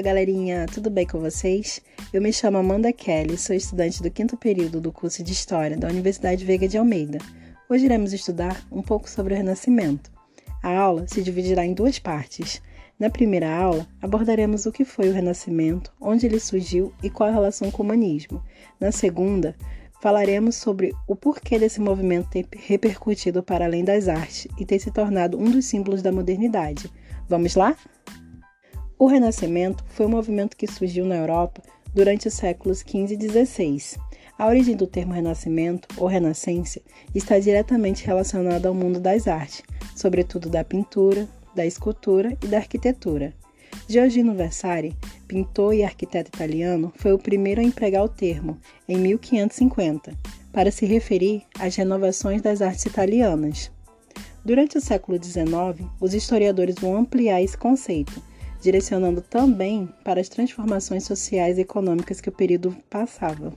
Olá, galerinha, tudo bem com vocês? Eu me chamo Amanda Kelly, sou estudante do quinto período do curso de História da Universidade Veiga de Almeida. Hoje iremos estudar um pouco sobre o Renascimento. A aula se dividirá em duas partes. Na primeira aula, abordaremos o que foi o Renascimento, onde ele surgiu e qual a relação com o humanismo. Na segunda, falaremos sobre o porquê desse movimento ter repercutido para além das artes e ter se tornado um dos símbolos da modernidade. Vamos lá? O Renascimento foi um movimento que surgiu na Europa durante os séculos XV e XVI. A origem do termo Renascimento ou Renascença está diretamente relacionada ao mundo das artes, sobretudo da pintura, da escultura e da arquitetura. Giorgino Vasari, pintor e arquiteto italiano, foi o primeiro a empregar o termo, em 1550, para se referir às renovações das artes italianas. Durante o século XIX, os historiadores vão ampliar esse conceito, direcionando também para as transformações sociais e econômicas que o período passava.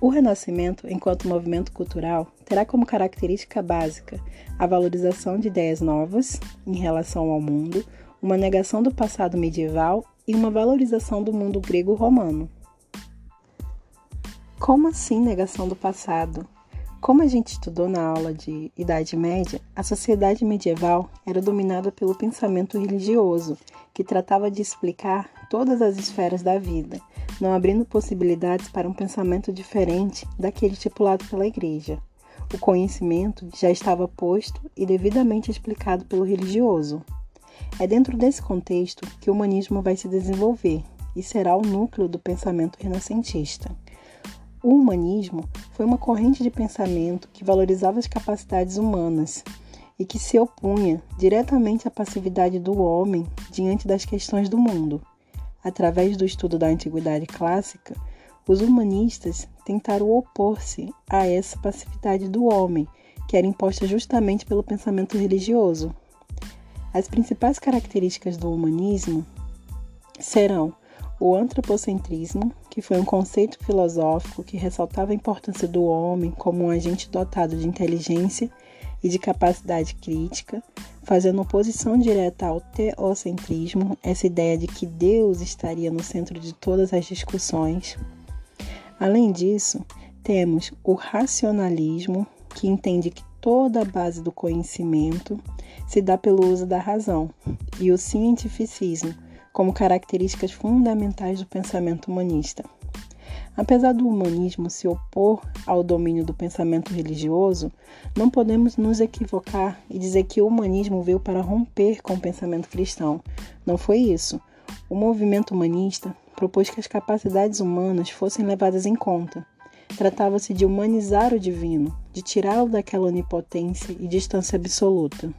O Renascimento, enquanto movimento cultural, terá como característica básica a valorização de ideias novas em relação ao mundo, uma negação do passado medieval e uma valorização do mundo grego-romano. Como assim negação do passado? Como a gente estudou na aula de Idade Média, a sociedade medieval era dominada pelo pensamento religioso, que tratava de explicar todas as esferas da vida, não abrindo possibilidades para um pensamento diferente daquele estipulado pela Igreja. O conhecimento já estava posto e devidamente explicado pelo religioso. É dentro desse contexto que o humanismo vai se desenvolver e será o núcleo do pensamento renascentista. O humanismo foi uma corrente de pensamento que valorizava as capacidades humanas e que se opunha diretamente à passividade do homem diante das questões do mundo. Através do estudo da antiguidade clássica, os humanistas tentaram opor-se a essa passividade do homem, que era imposta justamente pelo pensamento religioso. As principais características do humanismo serão o antropocentrismo, que foi um conceito filosófico que ressaltava a importância do homem como um agente dotado de inteligência e de capacidade crítica, fazendo oposição direta ao teocentrismo, essa ideia de que Deus estaria no centro de todas as discussões. Além disso, temos o racionalismo, que entende que toda a base do conhecimento se dá pelo uso da razão, e o cientificismo, como características fundamentais do pensamento humanista. Apesar do humanismo se opor ao domínio do pensamento religioso, não podemos nos equivocar e dizer que o humanismo veio para romper com o pensamento cristão. Não foi isso. O movimento humanista propôs que as capacidades humanas fossem levadas em conta. Tratava-se de humanizar o divino, de tirá-lo daquela onipotência e distância absoluta.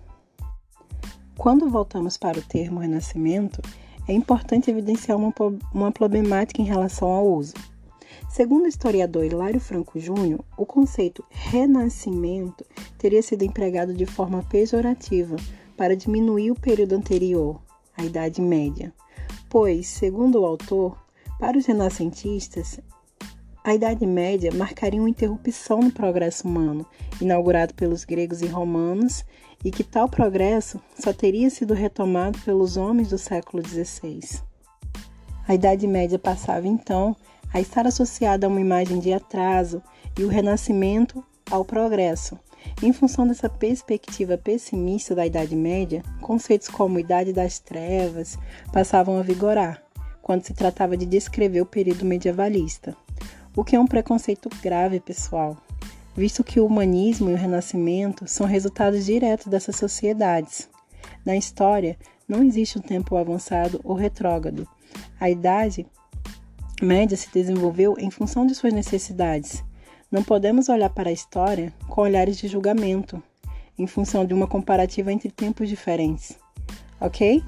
Quando voltamos para o termo renascimento, é importante evidenciar uma, uma problemática em relação ao uso. Segundo o historiador Hilário Franco Júnior, o conceito renascimento teria sido empregado de forma pejorativa para diminuir o período anterior, a Idade Média, pois, segundo o autor, para os renascentistas, a Idade Média marcaria uma interrupção no progresso humano, inaugurado pelos gregos e romanos, e que tal progresso só teria sido retomado pelos homens do século XVI. A Idade Média passava então a estar associada a uma imagem de atraso e o Renascimento ao progresso. Em função dessa perspectiva pessimista da Idade Média, conceitos como Idade das Trevas passavam a vigorar, quando se tratava de descrever o período medievalista o que é um preconceito grave, pessoal, visto que o humanismo e o renascimento são resultados diretos dessas sociedades. Na história, não existe um tempo avançado ou retrógrado. A idade média se desenvolveu em função de suas necessidades. Não podemos olhar para a história com olhares de julgamento, em função de uma comparativa entre tempos diferentes. Ok?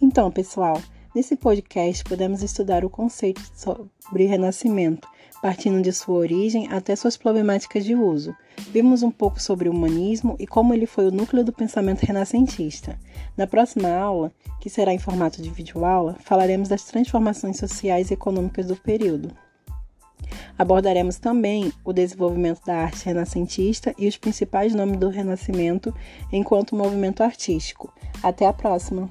Então, pessoal, Nesse podcast, podemos estudar o conceito sobre renascimento, partindo de sua origem até suas problemáticas de uso. Vimos um pouco sobre o humanismo e como ele foi o núcleo do pensamento renascentista. Na próxima aula, que será em formato de videoaula, falaremos das transformações sociais e econômicas do período. Abordaremos também o desenvolvimento da arte renascentista e os principais nomes do Renascimento enquanto movimento artístico. Até a próxima!